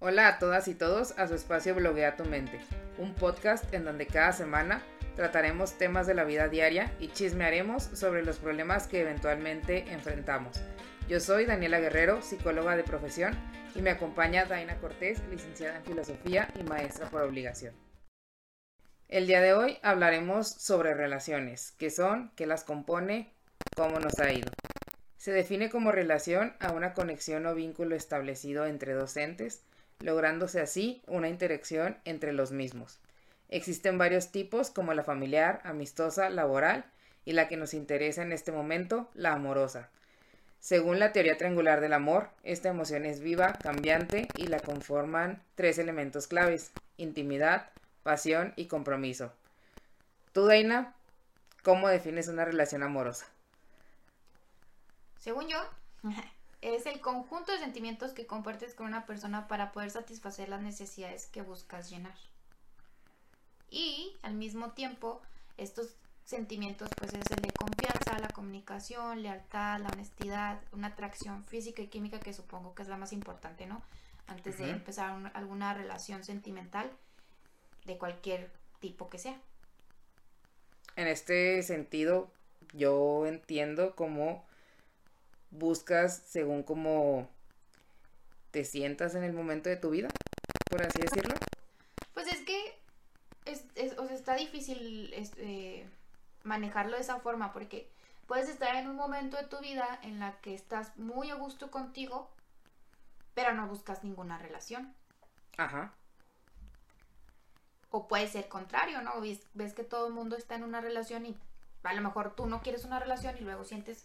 Hola a todas y todos a su espacio Bloguea tu mente, un podcast en donde cada semana trataremos temas de la vida diaria y chismearemos sobre los problemas que eventualmente enfrentamos. Yo soy Daniela Guerrero, psicóloga de profesión, y me acompaña Daina Cortés, licenciada en filosofía y maestra por obligación. El día de hoy hablaremos sobre relaciones, qué son, qué las compone, cómo nos ha ido. Se define como relación a una conexión o vínculo establecido entre docentes, lográndose así una interacción entre los mismos. Existen varios tipos como la familiar, amistosa, laboral y la que nos interesa en este momento, la amorosa. Según la teoría triangular del amor, esta emoción es viva, cambiante y la conforman tres elementos claves, intimidad, pasión y compromiso. Tú, Daina, ¿cómo defines una relación amorosa? Según yo, es el conjunto de sentimientos que compartes con una persona para poder satisfacer las necesidades que buscas llenar. Y al mismo tiempo, estos sentimientos pues es el de confianza, la comunicación, lealtad, la honestidad, una atracción física y química que supongo que es la más importante, ¿no? Antes de empezar alguna relación sentimental de cualquier tipo que sea. En este sentido, yo entiendo cómo buscas según cómo te sientas en el momento de tu vida, por así decirlo. Pues es que es, o sea, está difícil este, manejarlo de esa forma porque puedes estar en un momento de tu vida en la que estás muy a gusto contigo, pero no buscas ninguna relación. Ajá. O puede ser contrario, ¿no? Ves, ves que todo el mundo está en una relación y a lo mejor tú no quieres una relación y luego sientes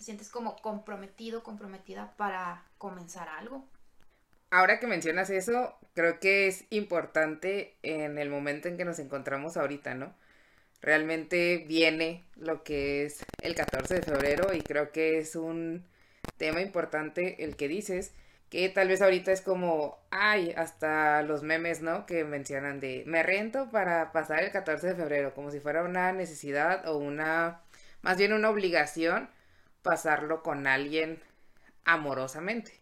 te sientes como comprometido, comprometida para comenzar algo. Ahora que mencionas eso, creo que es importante en el momento en que nos encontramos ahorita, ¿no? Realmente viene lo que es el 14 de febrero y creo que es un tema importante el que dices, que tal vez ahorita es como, ay, hasta los memes, ¿no? Que mencionan de, me rento para pasar el 14 de febrero, como si fuera una necesidad o una, más bien una obligación pasarlo con alguien amorosamente.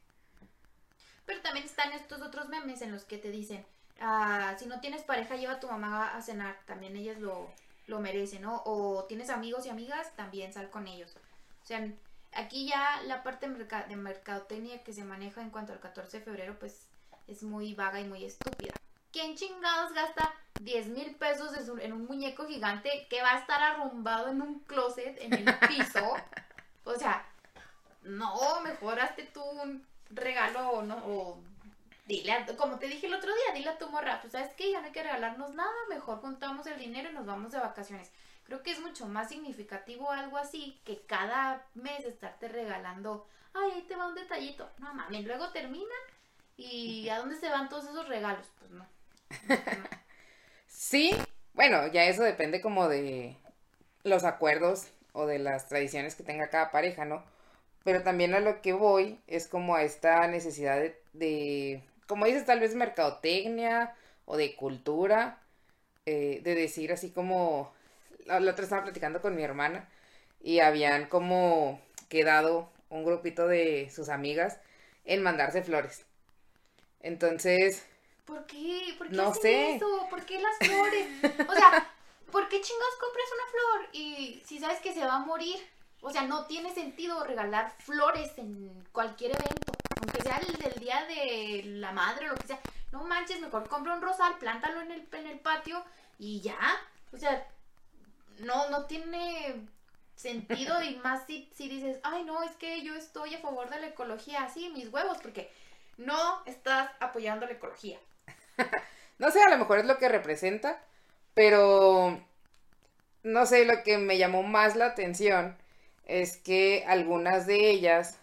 Pero también están estos otros memes en los que te dicen, ah, si no tienes pareja, lleva a tu mamá a cenar, también ellas lo, lo merecen, ¿no? O tienes amigos y amigas, también sal con ellos. O sea, aquí ya la parte de mercadotecnia que se maneja en cuanto al 14 de febrero, pues es muy vaga y muy estúpida. ¿Quién chingados gasta 10 mil pesos en un muñeco gigante que va a estar arrumbado en un closet en el piso? O sea, no, mejor hazte tú un regalo, ¿no? O dile, a, como te dije el otro día, dile a tu morra, pues sabes que ya no hay que regalarnos nada, mejor juntamos el dinero y nos vamos de vacaciones. Creo que es mucho más significativo algo así que cada mes estarte regalando, ay, ahí te va un detallito. No mames, luego terminan y ¿a dónde se van todos esos regalos? Pues no. sí, bueno, ya eso depende como de los acuerdos o de las tradiciones que tenga cada pareja, ¿no? Pero también a lo que voy es como a esta necesidad de, como dices, tal vez mercadotecnia o de cultura, eh, de decir así como, la, otra estaba platicando con mi hermana y habían como quedado un grupito de sus amigas en mandarse flores. Entonces... ¿Por qué? ¿Por qué no sé. eso? ¿Por qué las flores? O sea, ¿por qué chingados compras una flor y si sabes que se va a morir? O sea, no tiene sentido regalar flores en cualquier evento, aunque sea el del día de la madre o lo que sea. No manches, mejor compra un rosal, plántalo en el, en el patio y ya. O sea, no, no tiene sentido y más si, si dices, ay no, es que yo estoy a favor de la ecología, así, mis huevos, porque no estás apoyando la ecología. no sé, a lo mejor es lo que representa, pero, no sé, lo que me llamó más la atención es que algunas de ellas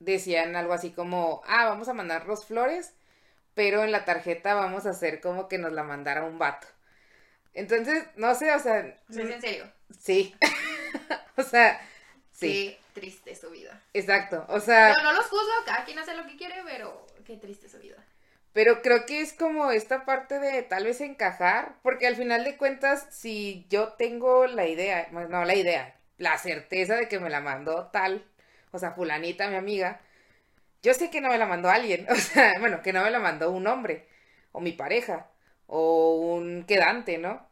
decían algo así como, ah, vamos a mandarnos flores, pero en la tarjeta vamos a hacer como que nos la mandara un vato. Entonces, no sé, o sea... ¿Es en serio? Sí. o sea, sí. Qué triste su vida. Exacto, o sea... No, no los juzgo, cada quien hace lo que quiere, pero qué triste su vida. Pero creo que es como esta parte de tal vez encajar, porque al final de cuentas, si yo tengo la idea, no la idea, la certeza de que me la mandó tal, o sea, fulanita, mi amiga, yo sé que no me la mandó alguien, o sea, bueno, que no me la mandó un hombre, o mi pareja, o un quedante, ¿no?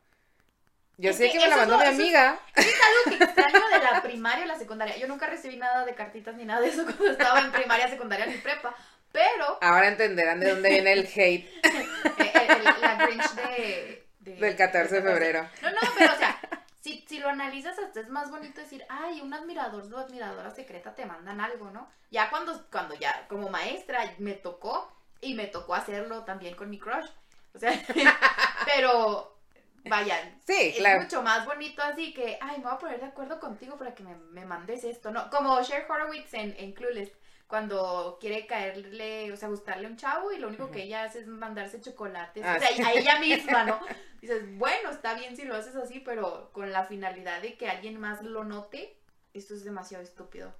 Yo Es sé que que me la mandó no- mi eso es- amiga. Es algo que extraño de la primaria o la secundaria. Yo nunca recibí nada de cartitas ni nada de eso cuando estaba en primaria, secundaria ni prepa. Pero Ahora entenderán de dónde viene el hate el- el- la Grinch de, de- del 14 de febrero. No, no, pero o sea, si, si lo analizas hasta es más bonito decir, ay, un admirador o admiradora secreta te mandan algo, ¿no? Ya cuando, cuando ya como maestra me tocó y me tocó hacerlo también con mi crush. O sea, pero vaya, Sí, es claro. mucho más bonito así que, ay, me voy a poner de acuerdo contigo para que me, me mandes esto, ¿no? Como Cher Horowitz en, en Clueless, cuando quiere caerle, o sea, gustarle a un chavo y lo único que ella hace es mandarse chocolates, Ah, o sea, sí. a ella misma, ¿no? Dices, bueno, está bien si lo haces así, pero con la finalidad de que alguien más lo note, esto es demasiado estúpido.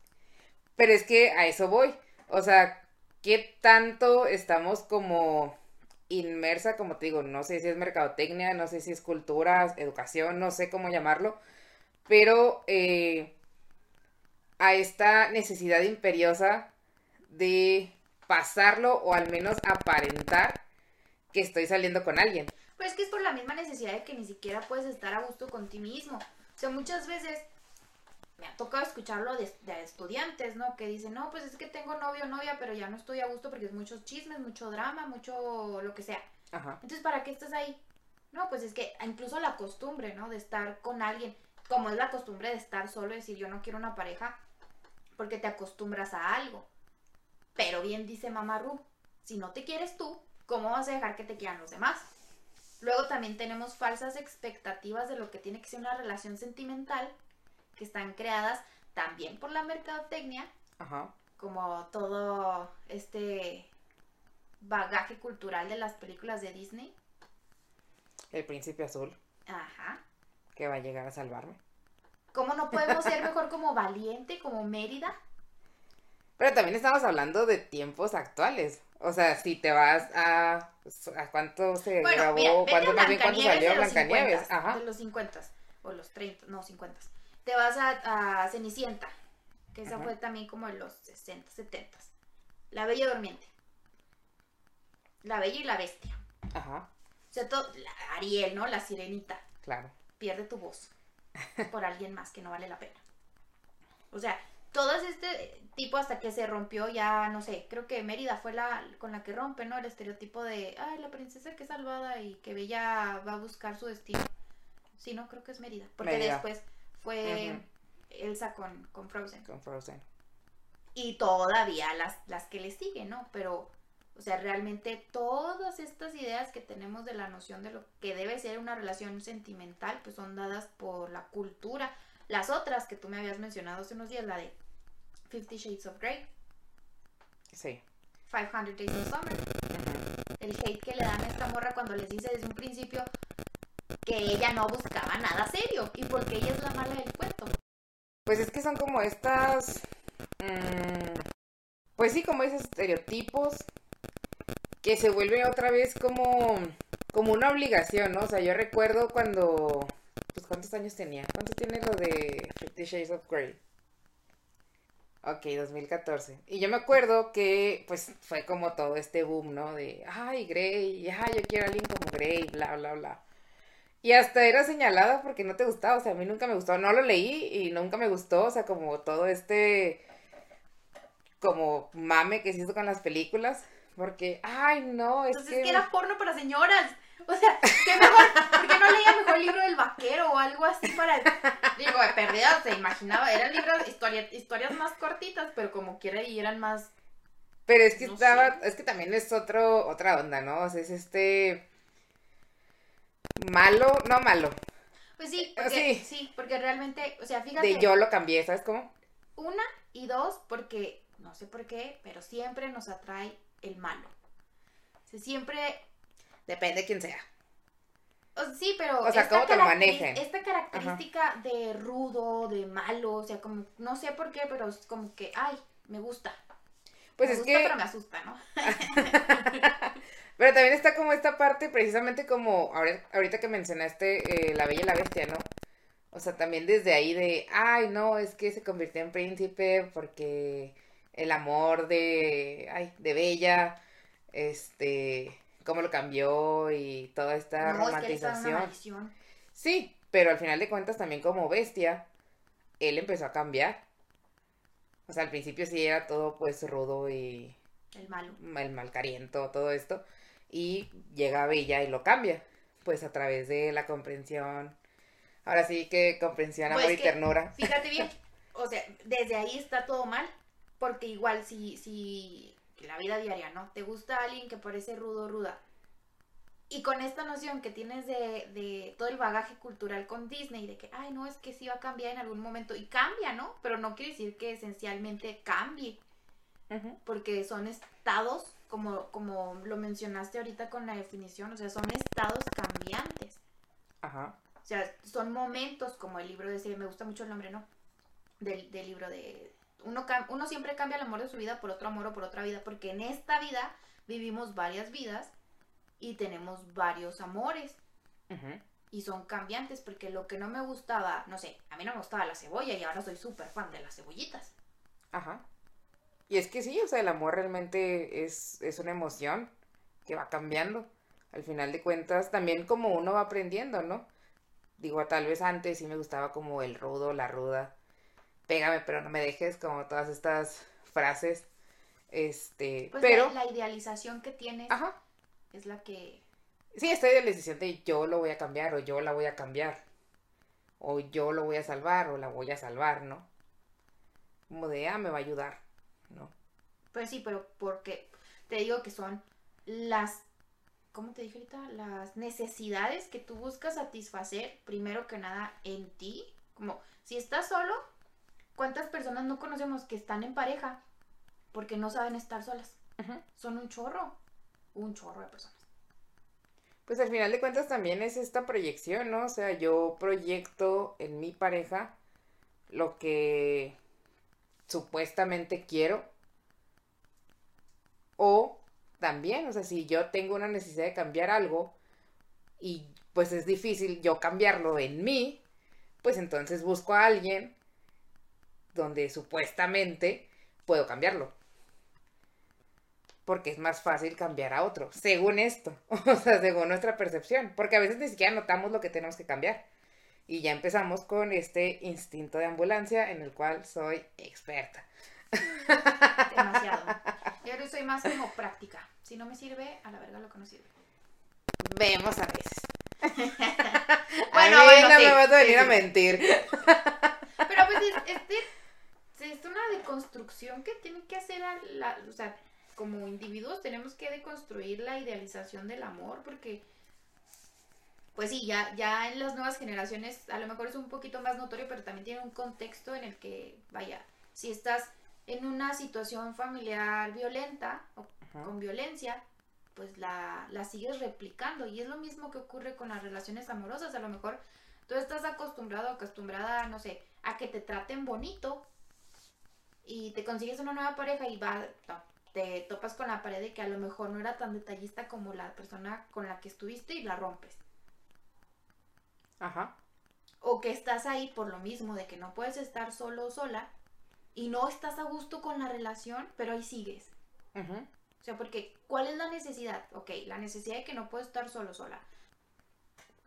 Pero es que a eso voy. O sea, ¿qué tanto estamos como inmersa, como te digo, no sé si es mercadotecnia, no sé si es cultura, educación, no sé cómo llamarlo, pero eh, a esta necesidad imperiosa de pasarlo o al menos aparentar que estoy saliendo con alguien. Pero es que es por la misma necesidad de que ni siquiera puedes estar a gusto con ti mismo. O sea, muchas veces me ha tocado escucharlo de, de estudiantes, ¿no? Que dicen, no, pues es que tengo novio o novia, pero ya no estoy a gusto porque es muchos chismes, mucho drama, mucho lo que sea. Ajá. Entonces, ¿para qué estás ahí? No, pues es que incluso la costumbre, ¿no? De estar con alguien, como es la costumbre de estar solo, decir yo no quiero una pareja, porque te acostumbras a algo. Pero bien dice Mamá Ru, si no te quieres tú, ¿cómo vas a dejar que te quieran los demás? Luego también tenemos falsas expectativas de lo que tiene que ser una relación sentimental, que están creadas también por la mercadotecnia, Ajá. como todo este bagaje cultural de las películas de Disney. El príncipe azul Ajá. que va a llegar a salvarme. ¿Cómo no podemos ser mejor como Valiente, como Mérida? Pero también estamos hablando de tiempos actuales. O sea, si te vas a. ¿A cuánto se Bueno, grabó? mira, ¿Cuánto más bien cuánto salió Blancanieves? 50, Ajá. De los 50 o los 30, no, 50. Te vas a, a Cenicienta, que esa Ajá. fue también como en los 60, 70. La Bella Durmiente. La Bella y la Bestia. Ajá. O sea, todo, la Ariel, ¿no? La Sirenita. Claro. pierde tu voz por alguien más que no vale la pena. O sea, todo este tipo hasta que se rompió ya, no sé, creo que Mérida fue la con la que rompe, ¿no? El estereotipo de, ay, la princesa que es salvada y que Bella va a buscar su destino. Sí, no, creo que es Mérida. Porque Mérida. después fue. Elsa con, con Frozen. Con Frozen. Y todavía las, las que le siguen, ¿no? Pero, o sea, realmente todas estas ideas que tenemos de la noción de lo que debe ser una relación sentimental, pues son dadas por la cultura. Las otras que tú me habías mencionado hace unos días, la de Fifty Shades of Grey, Sí. 500 Days of Summer, Ujú. el hate que le dan a esta morra cuando les dice desde un principio que ella no buscaba nada serio y porque ella es la mala del cuento. Pues es que son como estas. mm, pues sí, como esos estereotipos que se vuelven otra vez como, como una obligación, ¿no? O sea, yo recuerdo cuando. Pues, ¿cuántos años tenía? ¿Cuántos tiene lo de Fifty Shades of Grey? Ok, 2014. Y yo me acuerdo que, pues, fue como todo este boom, ¿no? De, ay, Grey, ay, yo quiero a alguien como Grey, bla, bla, bla. Y hasta era señalada porque no te gustaba, o sea, a mí nunca me gustó, no lo leí y nunca me gustó, o sea, como todo este, como mame que se hizo con las películas, porque, ay, no, es Entonces que... que era porno para señoras. O sea, ¿qué mejor? ¿Por qué no leía mejor el libro del vaquero o algo así para. Digo, perdida, se imaginaba. Eran libros, historia- historias más cortitas, pero como quiera y eran más. Pero es que no estaba, sé. es que también es otro, otra onda, ¿no? O sea, es este... Malo, no malo, Pues sí, Eh, porque, sí. sí. porque realmente, o sea, fíjate. de yo lo cambié, ¿sabes cómo? Una y dos, porque no sé por qué, pero siempre nos atrae el malo. O sea, siempre Depende de quién sea. Sí, pero. O sea, esta cómo te manejen. Esta característica de rudo, de malo, o sea, como. No sé por qué, pero es como que. Ay, me gusta. Pues me es gusta, que... pero me asusta, ¿no? Pero también está como esta parte, precisamente como ahora- ahorita que mencionaste eh, La Bella y la Bestia, ¿no? O sea, también desde ahí de, ay, no, es que se convirtió en príncipe porque el amor de, ay, de Bella, este, cómo lo cambió y toda esta No, es que romantización. Sí, pero al final de cuentas también como bestia, él empezó a cambiar. O sea, al principio sí era todo pues rudo y El malo. el malcariento, todo esto. Y llega Bella y lo cambia, pues a través de la comprensión. Ahora sí que comprensión, Pues amor y que- ternura. Fíjate bien, o sea, desde ahí está todo mal, porque igual si, si que la vida diaria, ¿no? Te gusta alguien que parece rudo, ruda. Y con esta noción que tienes de, de todo el bagaje cultural con Disney, de que, ay, no, es que sí va a cambiar en algún momento, y cambia, ¿no? Pero no quiere decir que esencialmente cambie, porque son estados, como, como lo mencionaste ahorita con la definición, o sea, son estados cambiantes. Ajá. O sea, son momentos como el libro de ese, me gusta mucho el nombre, ¿no? Del, del libro de... Uno, uno siempre cambia el amor de su vida por otro amor o por otra vida, porque en esta vida vivimos varias vidas y tenemos varios amores y son cambiantes, porque lo que no me gustaba, no sé, a mí no me gustaba la cebolla y ahora soy súper fan de las cebollitas. Ajá. Y es que sí, o sea, el amor realmente es, es una emoción que va cambiando. Al final de cuentas, también como uno va aprendiendo, ¿no? Digo, tal vez antes sí me gustaba como el rudo, la ruda. Pégame, pero no me dejes, como todas estas frases. Este, Pues pero, la, la idealización que tienes ajá, es la que... sí, la decisión de yo lo voy a cambiar o yo la voy a cambiar. O yo lo voy a salvar o la voy a salvar, ¿no? Como de, ah, me va a ayudar, ¿no? Pues sí, pero porque te digo que son las, ¿cómo te dije ahorita? Las necesidades que tú buscas satisfacer primero que nada en ti. Como si estás solo, ¿cuántas personas no conocemos que están en pareja porque no saben estar solas? Son un chorro, un chorro de personas. Pues al final de cuentas también es esta proyección, ¿no? O sea, yo proyecto en mi pareja lo que supuestamente quiero. O también, o sea, si yo tengo una necesidad de cambiar algo y pues es difícil yo cambiarlo en mí, pues entonces busco a alguien donde supuestamente puedo cambiarlo. Porque es más fácil cambiar a otro, según esto, o sea, según nuestra percepción, porque a veces ni siquiera notamos lo que tenemos que cambiar. Y ya empezamos con este instinto de ambulancia en el cual soy experta. Demasiado. Yo soy más como práctica. Si no me sirve, a la verga lo que no sirve. Vemos a veces. Bueno, a mí bueno, no sí, me vas a sí, venir a mentir. Pero pues es, es, es una deconstrucción que tiene que hacer, a la, o sea, como individuos tenemos que deconstruir la idealización del amor porque, pues sí, ya, ya en las nuevas generaciones a lo mejor es un poquito más notorio, pero también tiene un contexto en el que, vaya, si estás en una situación familiar violenta o Ajá. con violencia, pues la, la sigues replicando. Y es lo mismo que ocurre con las relaciones amorosas. A lo mejor tú estás acostumbrado, acostumbrada, no sé, a que te traten bonito y te consigues una nueva pareja y va, no, te topas con la pared de que a lo mejor no era tan detallista como la persona con la que estuviste y la rompes. Ajá. O que estás ahí por lo mismo de que no puedes estar solo o sola y no estás a gusto con la relación, pero ahí sigues. Ujú. O sea, porque ¿cuál es la necesidad? Ok, la necesidad de que no puedo estar solo sola.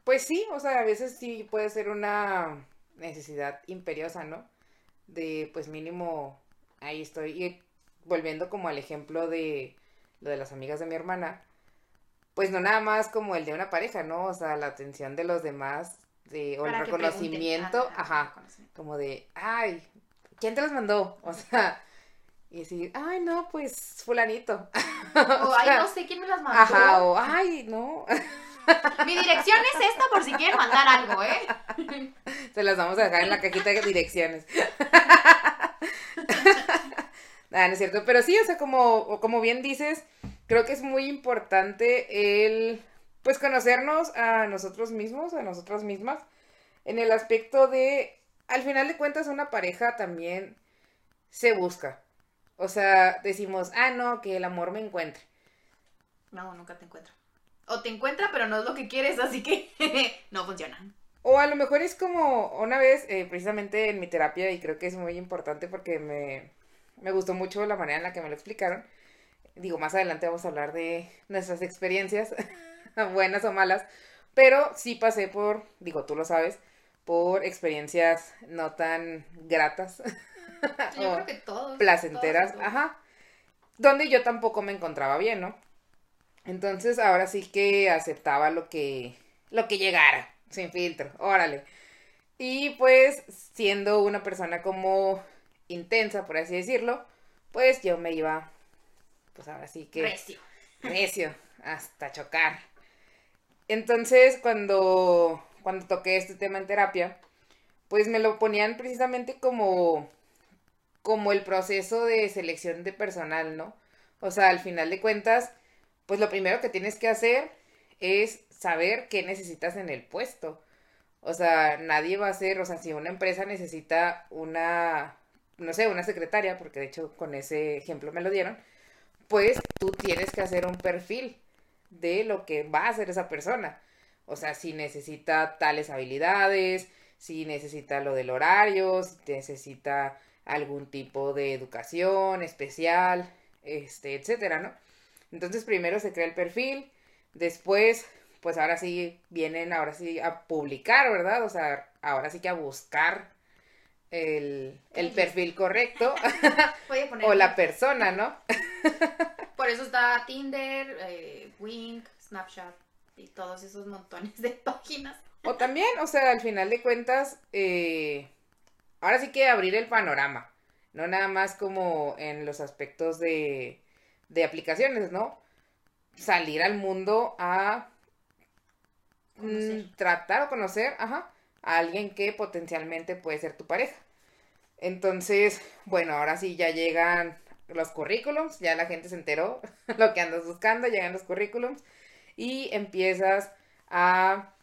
Pues sí, o sea, a veces sí puede ser una necesidad imperiosa, ¿no? De, pues mínimo, ahí estoy. Y volviendo como al ejemplo de lo de las amigas de mi hermana, pues no nada más como el de una pareja, ¿no? O sea, la atención de los demás, de, o el Para reconocimiento, ajá, reconocimiento. como de, ay, ¿quién te los mandó? O sea, y decir, ay, no, pues fulanito. O, ay, sea, no sé quién me las mandó. Ajá, o ay, no, Mi dirección es esta por si quieren mandar algo, ¿eh? Se las vamos a dejar en la cajita de direcciones. Ah, no es cierto. Pero sí, o sea, como, como bien dices, creo que es muy importante el, pues, conocernos a nosotros mismos, a nosotras mismas, en el aspecto de, al final de cuentas, una pareja también se busca. O sea, decimos, ah, no, que el amor me encuentre. No, nunca te encuentro. O te encuentra, pero no es lo que quieres, así que no funciona. O a lo mejor es como una vez, eh, precisamente en mi terapia, y creo que es muy importante porque me, me gustó mucho la manera en la que me lo explicaron. Digo, más adelante vamos a hablar de nuestras experiencias, buenas o malas, pero sí pasé por, digo, tú lo sabes, por experiencias no tan gratas. yo creo que todos. Placenteras, ajá. Donde yo tampoco me encontraba bien, ¿no? Entonces ahora sí que aceptaba lo que, lo que llegara, sin filtro, órale. Y pues siendo una persona como intensa, por así decirlo, pues yo me iba, pues ahora sí que... Recio. Recio, hasta chocar. Entonces cuando, cuando toqué este tema en terapia, pues me lo ponían precisamente como, como el proceso de selección de personal, ¿no? O sea, al final de cuentas, pues lo primero que tienes que hacer es saber qué necesitas en el puesto. O sea, nadie va a hacer, o sea, si una empresa necesita una, no sé, una secretaria, porque de hecho con ese ejemplo me lo dieron, pues tú tienes que hacer un perfil de lo que va a hacer esa persona. O sea, si necesita tales habilidades, si necesita lo del horario, si necesita algún tipo de educación especial, este, etcétera, ¿no? Entonces primero se crea el perfil, después, pues ahora sí vienen, ahora sí a publicar, ¿verdad? O sea, ahora sí que a buscar el, perfil correcto o la persona, ¿no? Por eso está Tinder, eh, Wink, Snapchat y todos esos montones de páginas. O también, o sea, al final de cuentas, eh, ahora sí que abrir el panorama, no nada más como en los aspectos de de aplicaciones, ¿no? Salir al mundo a mm, tratar o conocer, ajá, a alguien que potencialmente puede ser tu pareja. Entonces, bueno, ahora sí ya llegan los currículums, ya la gente se enteró lo que andas buscando, llegan los currículums y empiezas a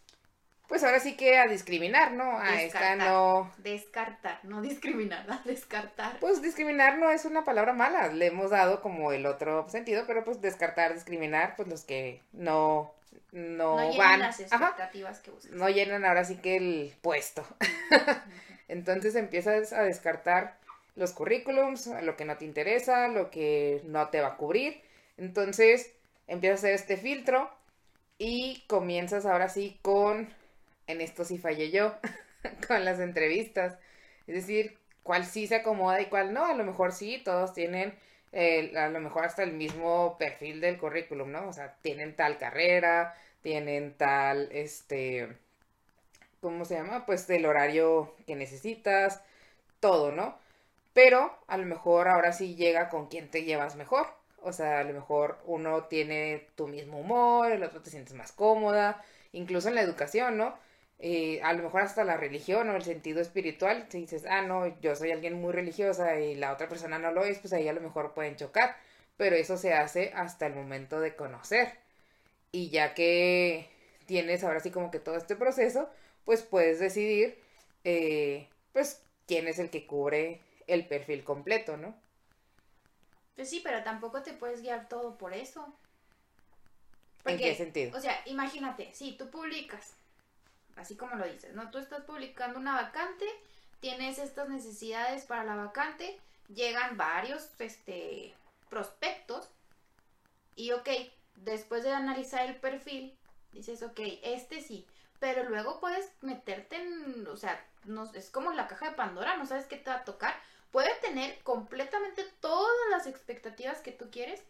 pues ahora sí que a discriminar, ¿no? A esta no. Descartar, no discriminar, a descartar. Pues discriminar no es una palabra mala, le hemos dado como el otro sentido, pero pues descartar, discriminar, pues los que no, no, no van. las expectativas que buscas. No llenan ahora sí que el puesto. Entonces empiezas a descartar los currículums, lo que no te interesa, lo que no te va a cubrir. Entonces empiezas a hacer este filtro y comienzas ahora sí con en esto sí fallé yo con las entrevistas. Es decir, cuál sí se acomoda y cuál no. A lo mejor sí, todos tienen a lo mejor hasta el mismo perfil del currículum, ¿no? O sea, tienen tal carrera, tienen tal, este, ¿cómo se llama? Pues el horario que necesitas, todo, ¿no? Pero a lo mejor ahora sí llega con quien te llevas mejor. O sea, a lo mejor uno tiene tu mismo humor, el otro te sientes más cómoda, incluso en la educación, ¿no? Eh, a lo mejor hasta la religión o el sentido espiritual, si dices, ah, no, yo soy alguien muy religiosa y la otra persona no lo es, pues ahí a lo mejor pueden chocar, pero eso se hace hasta el momento de conocer. Y ya que tienes ahora sí como que todo este proceso, pues puedes decidir, eh, pues, quién es el que cubre el perfil completo, ¿no? Pues sí, pero tampoco te puedes guiar todo por eso. ¿En qué sentido? O sea, imagínate, si tú publicas así como lo dices, ¿no? Tú estás publicando una vacante, tienes estas necesidades para la vacante, llegan varios este, prospectos y ok, después de analizar el perfil, dices, ok, este sí, pero luego puedes meterte en, o sea, no, es como la caja de Pandora, no sabes qué te va a tocar, puede tener completamente todas las expectativas que tú quieres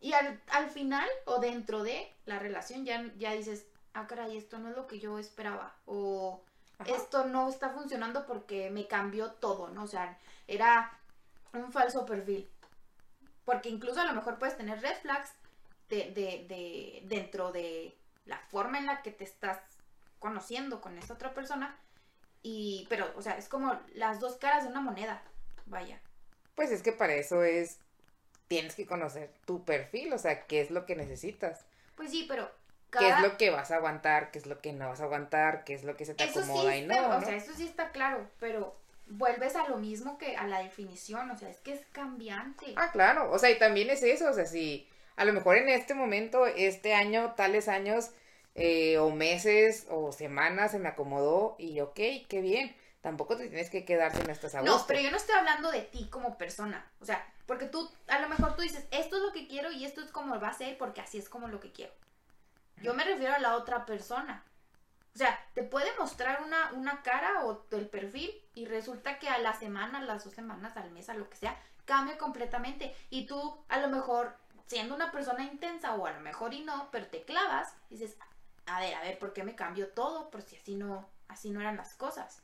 y al, al final o dentro de la relación ya, ya dices, ah, caray, esto no es lo que yo esperaba. O esto no está funcionando porque me cambió todo, ¿no? O sea, era un falso perfil. Porque incluso a lo mejor puedes tener red flags de, de, de, dentro de la forma en la que te estás conociendo con esa otra persona. Y, pero, o sea, es como las dos caras de una moneda. Vaya. Pues es que para eso es, tienes que conocer tu perfil, o sea, qué es lo que necesitas. Pues sí, pero qué es lo que vas a aguantar, qué es lo que no vas a aguantar, qué es lo que se te acomoda y no, O sea, eso sí está claro, pero vuelves a lo mismo que a la definición, o sea, es que es cambiante. Ah, claro, o sea, y también es eso, o sea, si a lo mejor en este momento, este año, tales años, eh, o meses, o semanas se me acomodó y ok, qué bien. tampoco te tienes que quedar si no estás a No, pero yo no estoy hablando de ti como persona. O sea, porque tú, a lo mejor tú dices, esto es lo que quiero y esto es como va a ser porque así es como lo que quiero. Yo me refiero a la otra persona. O sea, te puede mostrar una, una cara o el perfil y resulta que a la semana, a las dos semanas, al mes, a lo que sea, cambia completamente. Y tú, a lo mejor, siendo una persona intensa o a lo mejor y no, pero te clavas y dices, a ver, a ver, ¿por qué me cambió todo? Por si así no, así no eran las cosas.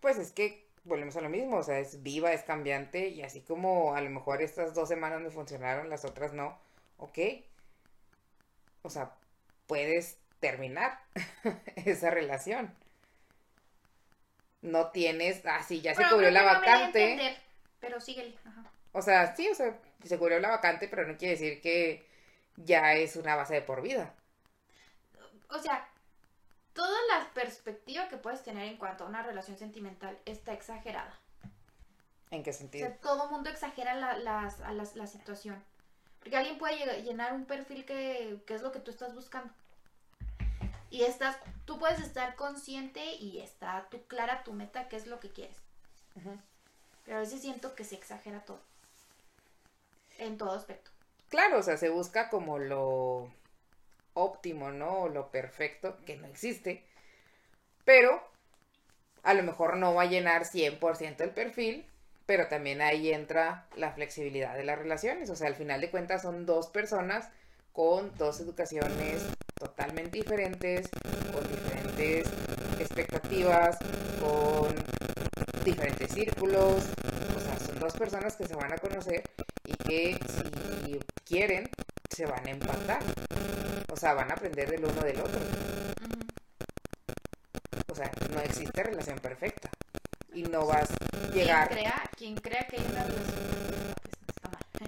Pues es que volvemos a lo mismo, o sea, es viva, es cambiante y así como a lo mejor estas dos semanas me funcionaron, las otras no, ok. O sea, puedes terminar esa relación. No tienes, ah, sí, ya se cubrió la vacante. pero síguele. O sea, sí, o sea, se cubrió la vacante, pero no quiere decir que ya es una base de por vida. O sea, toda la perspectiva que puedes tener en cuanto a una relación sentimental está exagerada. ¿En qué sentido? O sea, todo mundo exagera la, la, situación. Porque alguien puede llenar un perfil que, que, es lo que tú estás buscando. Y estás, tú puedes estar consciente y está tú clara tu meta, qué es lo que quieres. Pero a veces siento que se exagera todo. En todo aspecto. Claro, o sea, se busca como lo óptimo, ¿no? O lo perfecto, que no existe. Pero a lo mejor no va a llenar 100% el perfil, pero también ahí entra la flexibilidad de las relaciones. O sea, al final de cuentas son dos personas con dos educaciones totalmente diferentes, con diferentes expectativas, con diferentes círculos. O sea, son dos personas que se van a conocer y que si quieren se van a empatar. O sea, van a aprender del uno del otro. O sea, no existe relación perfecta. Y no vas a llegar. Crea, quien crea que hay una relación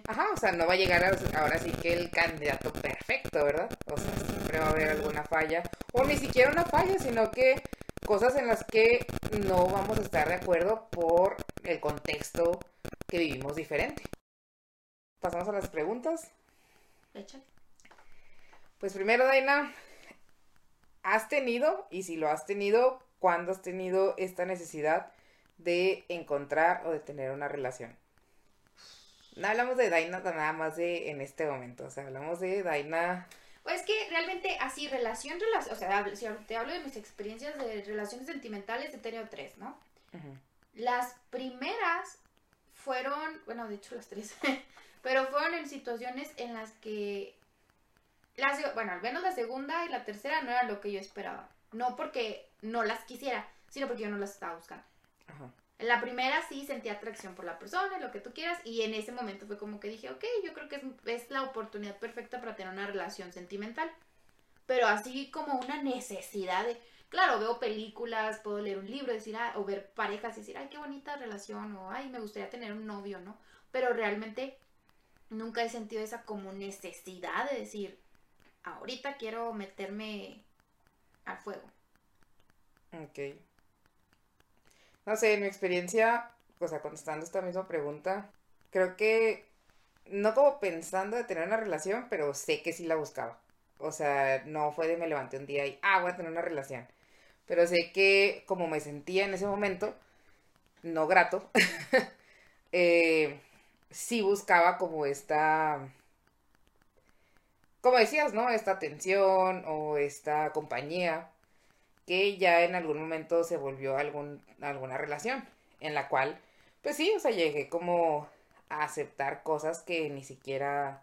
Ajá, o sea, no va a llegar ahora sí que el candidato perfecto, ¿verdad? O sea, siempre va a haber alguna falla, o ni siquiera una falla, sino que cosas en las que no vamos a estar de acuerdo por el contexto que vivimos diferente. Pasamos a las preguntas. Échale. Pues primero, Daina, ¿has tenido, y si lo has tenido, cuándo has tenido esta necesidad de encontrar o de tener una relación? No hablamos de Daina nada más de en este momento, o sea, hablamos de Daina... Pues que realmente así, relación, relación, o sea, si te hablo de mis experiencias de relaciones sentimentales, he tenido tres, ¿no? Las primeras fueron, bueno, de hecho las tres, pero fueron en situaciones en las que, bueno, al menos la segunda y la tercera no era lo que yo esperaba. No porque no las quisiera, sino porque yo no las estaba buscando. Ajá. La primera sí sentí atracción por la persona, lo que tú quieras, y en ese momento fue como que dije, ok, yo creo que es, la oportunidad perfecta para tener una relación sentimental. Pero así como una necesidad de, claro, veo películas, puedo leer un libro, decir, ah, o ver parejas y decir, ay, qué bonita relación, o ay, me gustaría tener un novio, ¿no? Pero realmente nunca he sentido esa como necesidad de decir, ahorita quiero meterme al fuego. Ok. No sé, en mi experiencia, o sea, contestando esta misma pregunta, creo que no como pensando de tener una relación, pero sé que sí la buscaba. O sea, no fue de me levanté un día y, ah, voy a tener una relación. Pero sé que como me sentía en ese momento, no grato, eh, sí buscaba como esta, como decías, ¿no? Esta atención o esta compañía que ya en algún momento se volvió algún, alguna relación en la cual, pues sí, o sea, llegué como a aceptar cosas que ni siquiera,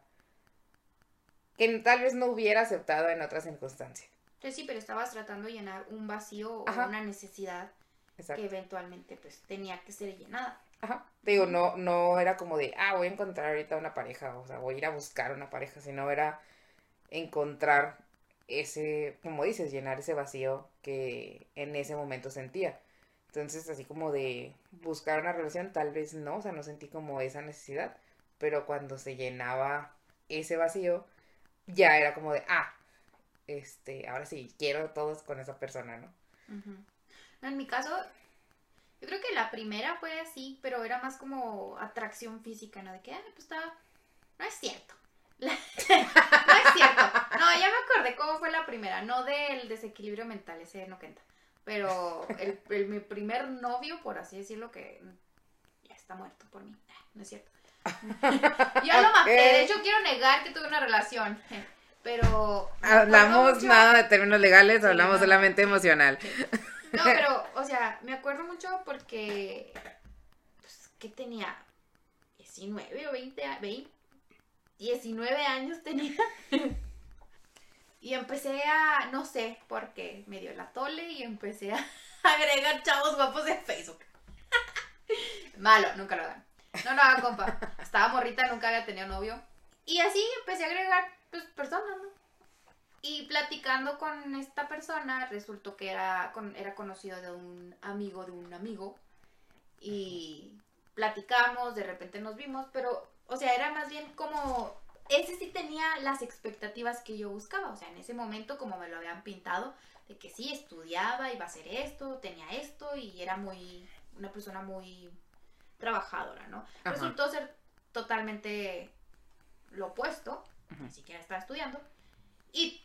que tal vez no hubiera aceptado en otras circunstancias. Pues sí, pero estabas tratando de llenar un vacío o una necesidad que eventualmente pues tenía que ser llenada. Ajá. Digo, no, no era como de, ah, voy a encontrar ahorita una pareja, o sea, voy a ir a buscar una pareja, sino era encontrar ese, como dices, llenar ese vacío que en ese momento sentía. Entonces, así como de buscar una relación, tal vez no, o sea, no sentí como esa necesidad, pero cuando se llenaba ese vacío, ya era como de, ah, este, ahora sí, quiero todos con esa persona, ¿no? En mi caso, yo creo que la primera fue así, pero era más como atracción física, ¿no? De que, ah, pues estaba, no es cierto. no es cierto. No, ya me acordé cómo fue la primera, no del desequilibrio mental, ese no cuenta. Pero el, mi primer novio, por así decirlo, que ya está muerto por mí. Ah, no es cierto. Yo lo maté. De hecho, quiero negar que tuve una relación. Pero. Hablamos nada de términos legales, hablamos solamente emocional. No, pero, o sea, me acuerdo mucho porque. Pues, ¿qué tenía? 19 o 20, 20 19 años tenía. Y empecé a, no sé por qué, me dio la tole y empecé a agregar chavos guapos en Facebook. Malo, nunca lo hagan. No, no, compa. Estaba morrita, nunca había tenido novio. Y así empecé a agregar, pues, personas, ¿no? Y platicando con esta persona, resultó que era, era conocido de un amigo de un amigo. Y platicamos, de repente nos vimos, pero, o sea, era más bien como, ese sí tenía las expectativas que yo buscaba, o sea, en ese momento como me lo habían pintado, de que sí, estudiaba, iba a hacer esto, tenía esto y era muy, una persona muy trabajadora, ¿no? Resultó ser totalmente lo opuesto, ni siquiera estaba estudiando, y